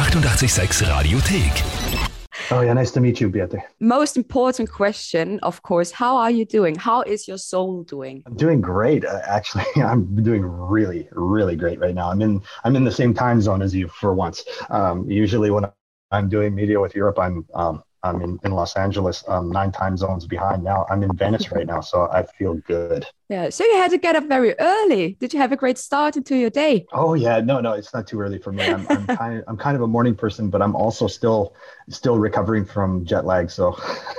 886 Radiothek. Oh yeah, nice to meet you, Beate. Most important question, of course, how are you doing? How is your soul doing? I'm doing great. Uh, actually, I'm doing really, really great right now. I'm in I'm in the same time zone as you for once. Um, usually when I'm doing media with Europe, I'm um, I'm in, in Los Angeles, um, nine time zones behind. Now I'm in Venice right now, so I feel good. Yeah. So you had to get up very early. Did you have a great start into your day? Oh yeah, no, no, it's not too early for me. I'm, I'm kind of I'm kind of a morning person, but I'm also still still recovering from jet lag. So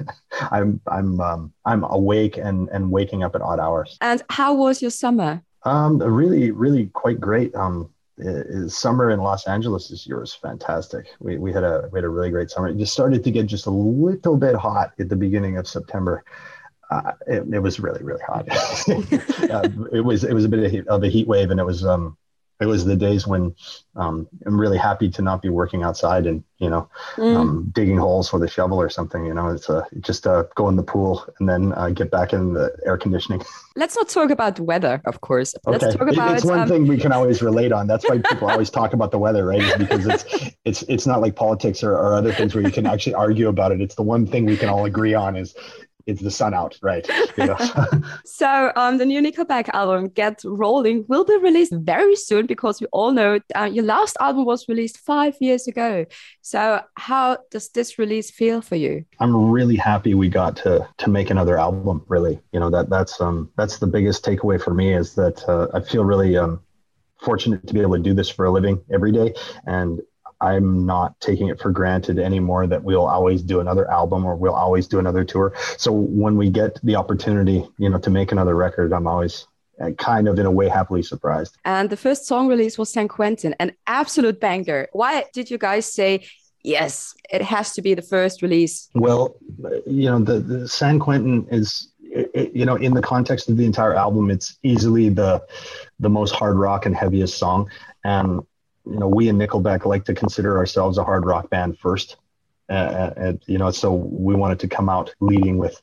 I'm I'm um, I'm awake and and waking up at odd hours. And how was your summer? Um, really, really quite great. Um, is summer in Los Angeles this year was fantastic. We, we had a we had a really great summer. It just started to get just a little bit hot at the beginning of September. Uh, it, it was really really hot. uh, it was it was a bit of, heat, of a heat wave, and it was um it was the days when um, I'm really happy to not be working outside and you know mm. um, digging holes with a shovel or something. You know, it's uh, just uh, go in the pool and then uh, get back in the air conditioning. Let's not talk about weather, of course. Let's okay. talk about it's one um... thing we can always relate on. That's why people always talk about the weather, right? Because it's it's it's not like politics or, or other things where you can actually argue about it. It's the one thing we can all agree on is it's the sun out, right? You know? so um, the new Nickelback album, Get Rolling, will be released very soon because we all know uh, your last album was released five years ago. So how does this release feel for you? I'm really happy we got to to make another album. Really, you know that that's um that's the biggest takeaway for me is that uh, I feel really um fortunate to be able to do this for a living every day and I'm not taking it for granted anymore that we'll always do another album or we'll always do another tour. So when we get the opportunity, you know, to make another record, I'm always uh, kind of in a way happily surprised. And the first song release was San Quentin, an absolute banger. Why did you guys say yes, it has to be the first release? Well, you know, the, the San Quentin is it, you know in the context of the entire album it's easily the the most hard rock and heaviest song and you know, we in Nickelback like to consider ourselves a hard rock band first. Uh, and you know, so we wanted to come out leading with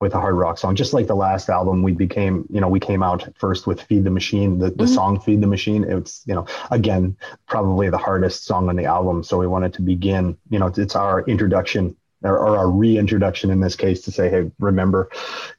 with a hard rock song, just like the last album. We became, you know, we came out first with "Feed the Machine," the, the mm-hmm. song "Feed the Machine." It's, you know, again, probably the hardest song on the album. So we wanted to begin, you know, it's our introduction or, or our reintroduction in this case to say, hey, remember,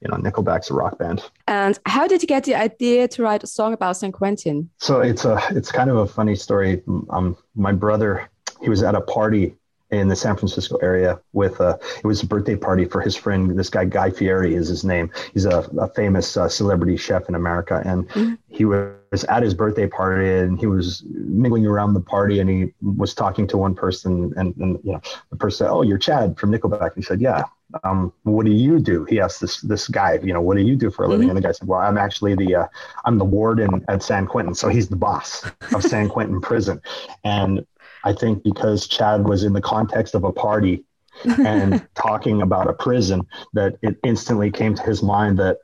you know, Nickelback's a rock band. And how did you get the idea to write a song about San Quentin? So it's a it's kind of a funny story. Um, my brother, he was at a party in the San Francisco area with a, it was a birthday party for his friend. This guy, Guy Fieri is his name. He's a, a famous uh, celebrity chef in America. And mm-hmm. he was at his birthday party and he was mingling around the party and he was talking to one person and, and you know, the person said, Oh, you're Chad from Nickelback. He said, yeah. Um, what do you do? He asked this, this guy, you know, what do you do for a living? Mm-hmm. And the guy said, well, I'm actually the, uh, I'm the warden at San Quentin. So he's the boss of San Quentin prison. And I think because Chad was in the context of a party and talking about a prison, that it instantly came to his mind that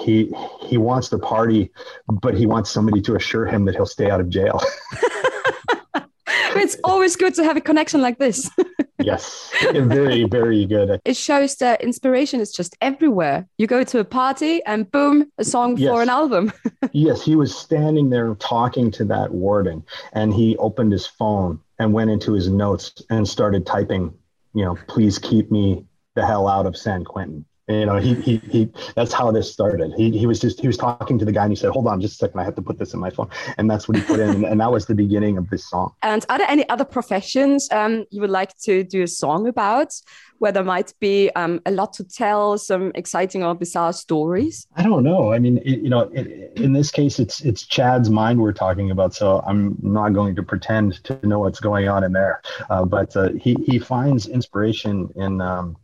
he he wants the party, but he wants somebody to assure him that he'll stay out of jail. it's always good to have a connection like this. yes, very, very good. It shows that inspiration is just everywhere. You go to a party and boom, a song yes. for an album. yes, he was standing there talking to that warden and he opened his phone and went into his notes and started typing, you know, please keep me the hell out of San Quentin you know he, he he that's how this started. He, he was just he was talking to the guy and he said hold on just a second. I have to put this in my phone. And that's what he put in. And that was the beginning of this song. And are there any other professions um, you would like to do a song about? Where there might be um, a lot to tell some exciting or bizarre stories? I don't know. I mean it, you know it, in this case it's it's chad's mind we're talking about so i'm not going to pretend to know what's going on in there. Uh, but uh, he he finds inspiration in um,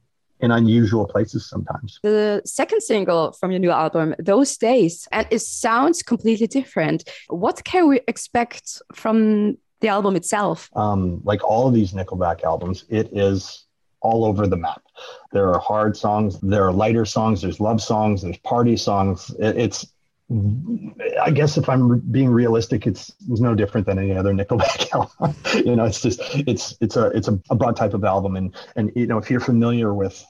in unusual places sometimes. The second single from your new album, Those Days, and it sounds completely different. What can we expect from the album itself? Um, like all of these Nickelback albums, it is all over the map. There are hard songs, there are lighter songs, there's love songs, there's party songs. It, it's I guess if I'm being realistic, it's, it's no different than any other Nickelback album. you know, it's just it's it's a it's a, a, broad type of album, and and you know if you're familiar with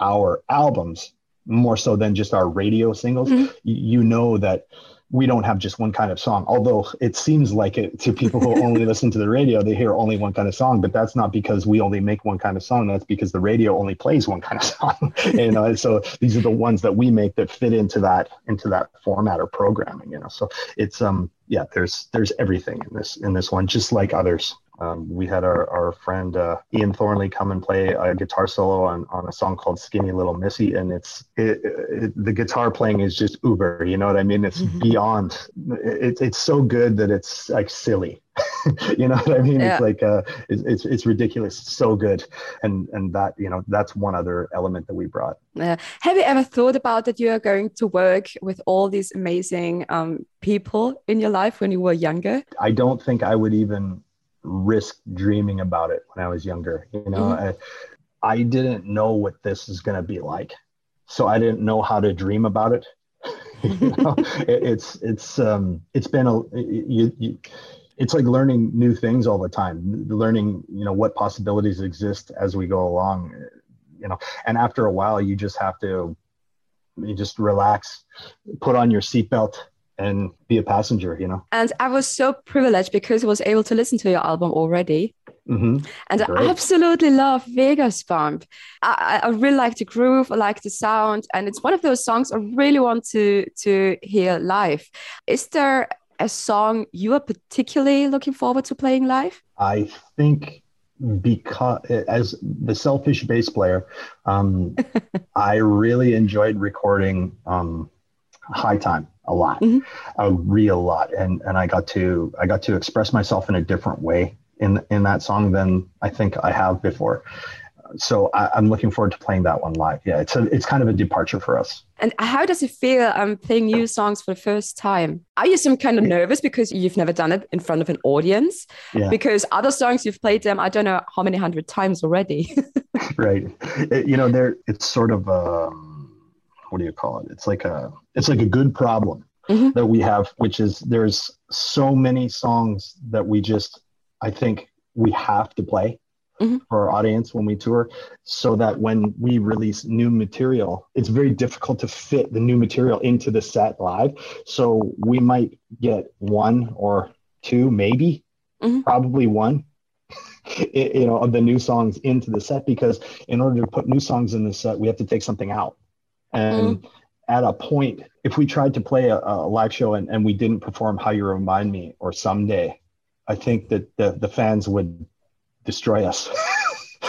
our albums more so than just our radio singles, mm-hmm. you, know that we don't have just one kind of song. Although it seems like it to people who only listen to the radio, they hear only one kind of song. But that's not because we only make one kind of song. That's because the radio only plays one kind of song. you know, so these are the ones that we make that fit into that into that format or programming. You know, so it's um yeah, there's there's everything in this in this one, just like others. Um, we had our, our friend uh, Ian Thornley come and play a guitar solo on, on a song called Skinny Little Missy. And it's it, it, the guitar playing is just uber, you know what I mean? It's mm-hmm. beyond, it, it's so good that it's like silly. you know what I mean? Yeah. It's like uh, it's, it's, it's ridiculous, so good, and and that you know that's one other element that we brought. Yeah. Have you ever thought about that you are going to work with all these amazing um, people in your life when you were younger? I don't think I would even risk dreaming about it when I was younger. You know, mm-hmm. I, I didn't know what this is going to be like, so I didn't know how to dream about it. you know, it, it's it's um it's been a you, you it's like learning new things all the time learning you know what possibilities exist as we go along you know and after a while you just have to you just relax put on your seatbelt and be a passenger, you know. And I was so privileged because I was able to listen to your album already. Mm-hmm. And Great. I absolutely love Vegas Bomb. I, I really like the groove, I like the sound, and it's one of those songs I really want to to hear live. Is there a song you are particularly looking forward to playing live? I think because as the selfish bass player, um, I really enjoyed recording um, High Time a lot, mm-hmm. a real lot, and and I got to I got to express myself in a different way in in that song than I think I have before. So I, am looking forward to playing that one live. Yeah, it's a it's kind of a departure for us. And how does it feel um, playing new songs for the first time? Are you some kind of nervous because you've never done it in front of an audience? Yeah. Because other songs you've played them, I don't know how many hundred times already. right. It, you know, there it's sort of. Um, what do you call it? It's like a it's like a good problem mm-hmm. that we have, which is there's so many songs that we just I think we have to play mm-hmm. for our audience when we tour, so that when we release new material, it's very difficult to fit the new material into the set live. So we might get one or two, maybe, mm-hmm. probably one you know of the new songs into the set because in order to put new songs in the set we have to take something out and mm. at a point, if we tried to play a, a live show and, and we didn't perform How You Remind Me or Someday, I think that the, the fans would destroy us.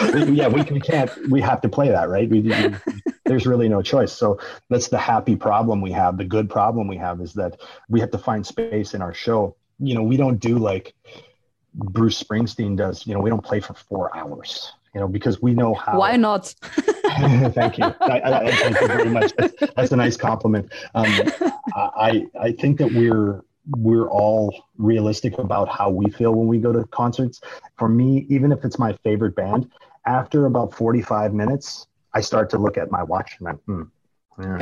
yeah, we, we can't, we have to play that, right? We, we, there's really no choice. So that's the happy problem we have. The good problem we have is that we have to find space in our show. You know, we don't do like Bruce Springsteen does, you know, we don't play for four hours you know, because we know how. Why not? thank you. I, I, thank you very much. That's, that's a nice compliment. Um, I I think that we're we're all realistic about how we feel when we go to concerts. For me, even if it's my favorite band, after about 45 minutes, I start to look at my watch and I'm, hmm,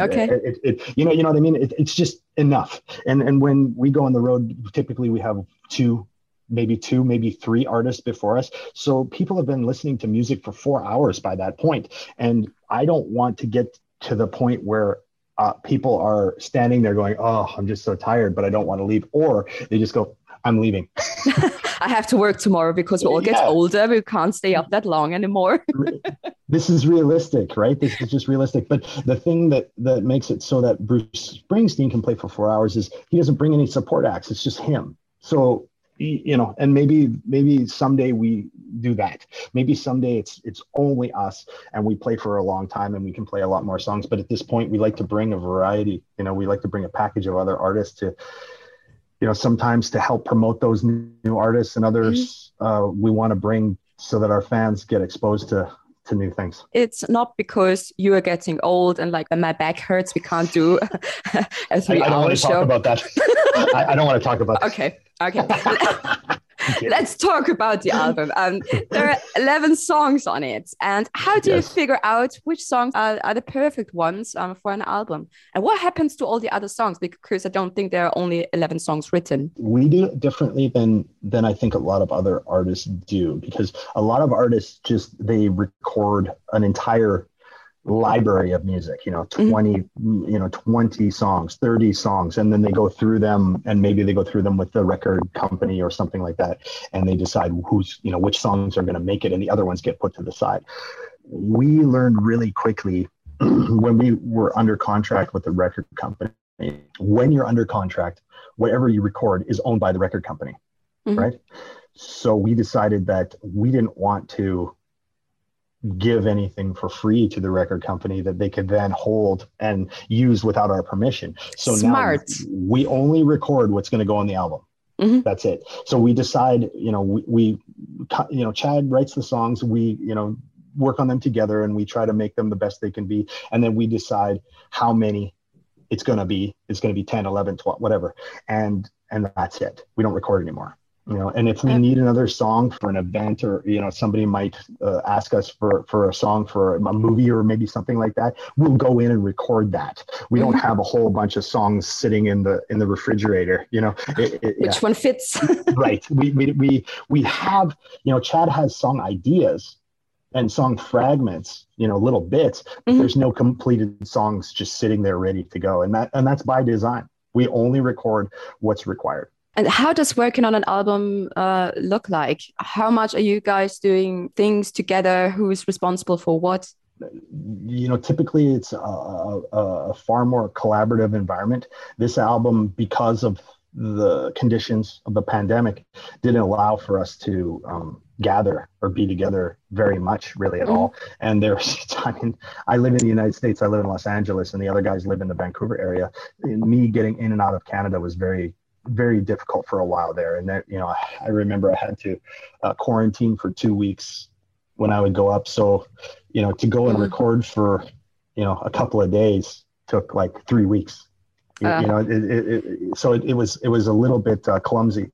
okay it, it, it, you know you know what i mean it, it's just enough and and when we go on the road typically we have two maybe two, maybe three artists before us. So people have been listening to music for four hours by that point. And I don't want to get to the point where uh, people are standing there going, Oh, I'm just so tired, but I don't want to leave. Or they just go, I'm leaving. I have to work tomorrow because we all get yeah. older. We can't stay up that long anymore. this is realistic, right? This is just realistic. But the thing that that makes it so that Bruce Springsteen can play for four hours is he doesn't bring any support acts. It's just him. So you know and maybe maybe someday we do that maybe someday it's it's only us and we play for a long time and we can play a lot more songs but at this point we like to bring a variety you know we like to bring a package of other artists to you know sometimes to help promote those new artists and others mm-hmm. uh, we want to bring so that our fans get exposed to to new things. It's not because you are getting old and like my back hurts, we can't do a three I, I don't want to talk about that. I, I, don't want to talk about. Okay, okay. Let's talk about the album. Um, there are 11 songs on it. And how do yes. you figure out which songs are, are the perfect ones um, for an album? And what happens to all the other songs? Because I don't think there are only 11 songs written. We do it differently than, than I think a lot of other artists do, because a lot of artists just, they record an entire library of music you know mm-hmm. 20 mm-hmm. you know 20 songs 30 songs and then they go through them and maybe they go through them with the record company or something like that and they decide who's you know which songs are going to make it and the other ones get put to the side we learned really quickly when we were under contract with the record company when you're under contract whatever you record is owned by the record company mm-hmm. right so we decided that we didn't want to give anything for free to the record company that they could then hold and use without our permission. So Smart. now we only record what's going to go on the album. Mm-hmm. That's it. So we decide, you know, we, we, you know, Chad writes the songs, we, you know, work on them together and we try to make them the best they can be. And then we decide how many it's going to be. It's going to be 10, 11, 12, whatever. And, and that's it. We don't record anymore you know and if we need another song for an event or you know somebody might uh, ask us for for a song for a movie or maybe something like that we'll go in and record that. We don't mm-hmm. have a whole bunch of songs sitting in the in the refrigerator you know? It, it, which yeah. one fits? Right. We, we we we have you know chad has song ideas and song fragments you know little bits mm-hmm. there's no completed songs just sitting there ready to go. And that and that's by design. We only record what's required and how does working on an album uh, look like? How much are you guys doing things together? Who's responsible for what? You know, typically it's a, a, a far more collaborative environment. This album, because of the conditions of the pandemic, didn't allow for us to um, gather or be together very much really at mm-hmm. all and there's i mean i live in the united states i live in los angeles and the other guys live in the vancouver area and me getting in and out of canada was very very difficult for a while there. And that, you know, I remember I had to uh, quarantine for two weeks when I would go up. So, you know, to go and mm-hmm. record for, you know, a couple of days took like three weeks. Uh. You know, it, it, it, so it, was it was a little bit uh, clumsy.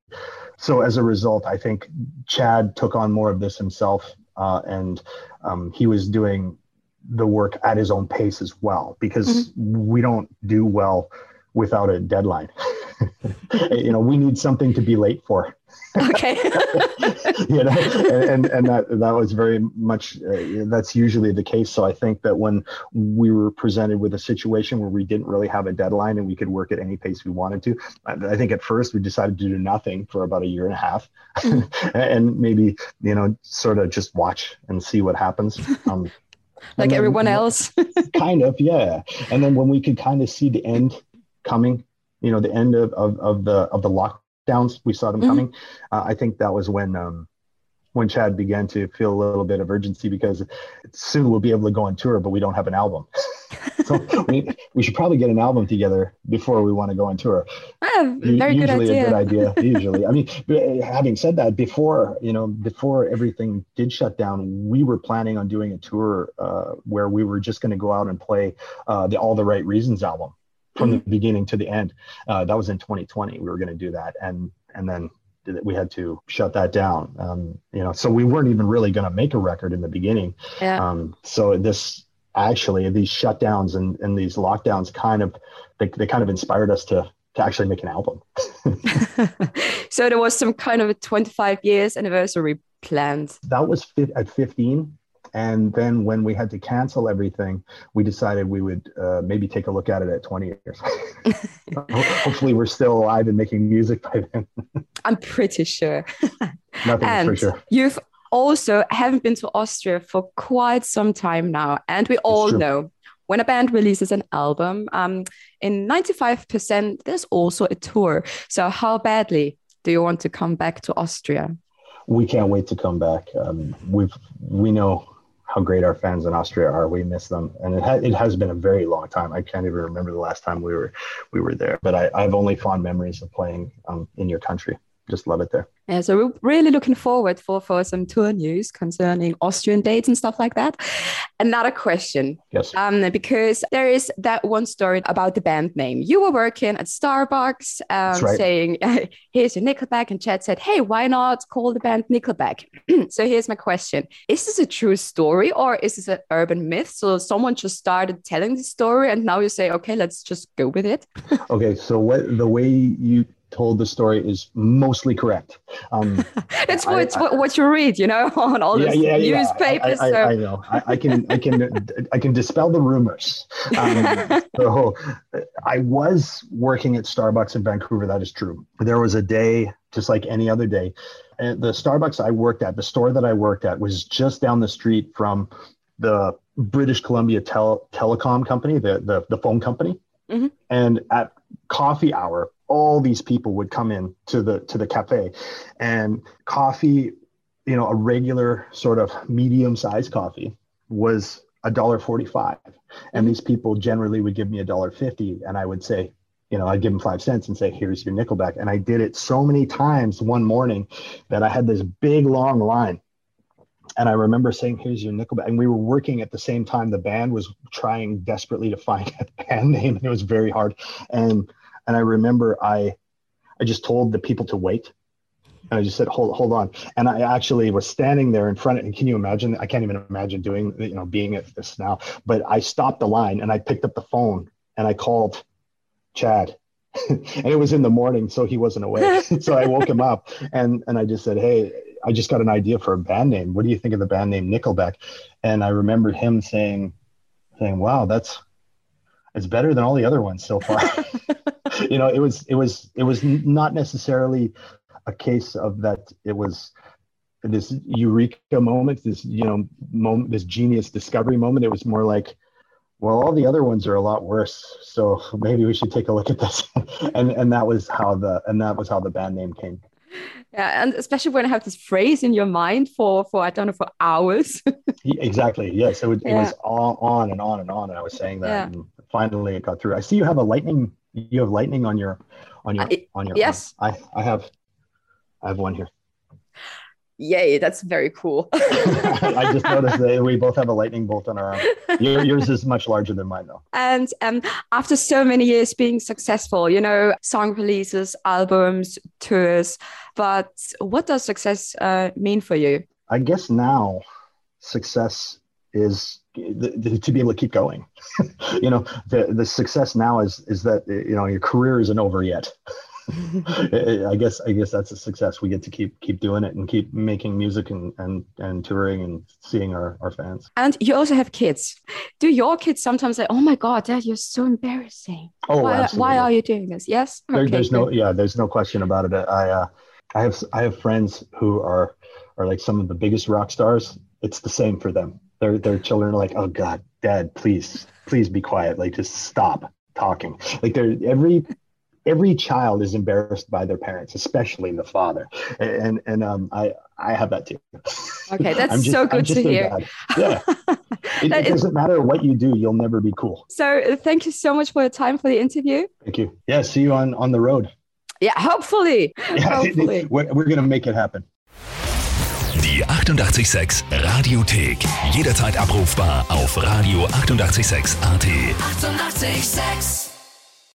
So as a result, I think Chad took on more of this himself, uh, and um, he was doing the work at his own pace as well because mm-hmm. we don't do well without a deadline. you know, we need something to be late for. Okay. you know, and, and that that was very much uh, that's usually the case. So I think that when we were presented with a situation where we didn't really have a deadline and we could work at any pace we wanted to, I, I think at first we decided to do nothing for about a year and a half, and maybe you know sort of just watch and see what happens. Um, like then, everyone else. kind of, yeah. And then when we could kind of see the end coming you know the end of, of, of the of the lockdowns we saw them mm-hmm. coming uh, i think that was when um when chad began to feel a little bit of urgency because soon we'll be able to go on tour but we don't have an album so we, we should probably get an album together before we want to go on tour oh, very usually good idea. a good idea usually i mean having said that before you know before everything did shut down we were planning on doing a tour uh, where we were just going to go out and play uh, the all the right reasons album from the beginning to the end. Uh, that was in 2020. We were going to do that, and and then we had to shut that down. Um, you know, so we weren't even really going to make a record in the beginning. Yeah. Um, so this actually these shutdowns and, and these lockdowns kind of they, they kind of inspired us to to actually make an album. so there was some kind of a 25 years anniversary planned. That was fit at 15 and then when we had to cancel everything, we decided we would uh, maybe take a look at it at 20 years. Hopefully, we're still alive and making music by then. I'm pretty sure. Nothing and for sure. You've also haven't been to Austria for quite some time now, and we all know when a band releases an album, um, in 95% there's also a tour. So how badly do you want to come back to Austria? We can't wait to come back. Um, we've we know how great our fans in Austria are. We miss them, and it, ha- it has been a very long time. I can't even remember the last time we were we were there. But I, I have only fond memories of playing um, in your country just love it there. Yeah, so we're really looking forward for for some tour news concerning Austrian dates and stuff like that. Another question, yes, um, because there is that one story about the band name. You were working at Starbucks, um, right. saying, "Here's your Nickelback," and Chad said, "Hey, why not call the band Nickelback?" so here's my question: Is this a true story or is this an urban myth? So someone just started telling the story, and now you say, "Okay, let's just go with it." okay, so what the way you told the story is mostly correct. Um, it's what, I, what you read, you know, on all yeah, yeah, newspapers. I, I, so. I, know. I, can I can I can dispel the rumors. Um, so I was working at Starbucks in Vancouver. That is true. There was a day, just like any other day, and the Starbucks I worked at, the store that I worked at, was just down the street from the British Columbia tel- Telecom company, the the, the phone company. Mm-hmm. And at coffee hour, all these people would come in to the to the cafe, and coffee, you know, a regular sort of medium sized coffee was a dollar forty five, and these people generally would give me a dollar fifty, and I would say, you know, I'd give them five cents and say, here's your nickel back And I did it so many times one morning that I had this big long line and I remember saying, "Here's your Nickelback," and we were working at the same time. The band was trying desperately to find a band name, and it was very hard. And and I remember I I just told the people to wait, and I just said, "Hold hold on." And I actually was standing there in front. Of, and can you imagine? I can't even imagine doing you know being at this now. But I stopped the line and I picked up the phone and I called Chad. and it was in the morning, so he wasn't awake. so I woke him up and and I just said, "Hey, I just got an idea for a band name. What do you think of the band name Nickelback? And I remembered him saying, saying, wow, that's, it's better than all the other ones so far. you know, it was, it was, it was not necessarily a case of that. It was this eureka moment, this, you know, moment, this genius discovery moment. It was more like, well, all the other ones are a lot worse. So maybe we should take a look at this. and, and that was how the, and that was how the band name came yeah and especially when i have this phrase in your mind for for i don't know for hours. Exactly yes it, yeah. it was all on and on and on and i was saying that yeah. and finally it got through. I see you have a lightning you have lightning on your on your on your yes. I i have i have one here Yay, that's very cool. I just noticed that we both have a lightning bolt on our arm. yours is much larger than mine, though. And um, after so many years being successful, you know, song releases, albums, tours, but what does success uh, mean for you? I guess now success is the, the, to be able to keep going. you know, the, the success now is is that you know your career isn't over yet. I guess I guess that's a success. We get to keep keep doing it and keep making music and and, and touring and seeing our, our fans. And you also have kids. Do your kids sometimes say, "Oh my God, Dad, you're so embarrassing. Oh, why, absolutely. why are you doing this?" Yes. There, okay, there's good. no yeah, there's no question about it. I uh, I have I have friends who are are like some of the biggest rock stars. It's the same for them. Their their children are like, "Oh God, Dad, please please be quiet. Like just stop." talking like they're every every child is embarrassed by their parents, especially the father. And and um, I I have that too. Okay, that's just, so good to hear. Yeah, it, it doesn't matter what you do, you'll never be cool. So uh, thank you so much for your time for the interview. Thank you. Yeah, see you on on the road. Yeah, hopefully. Yeah, hopefully. We're, we're gonna make it happen. Die 886 Radiothek. Jederzeit abrufbar auf radio886.at. 886!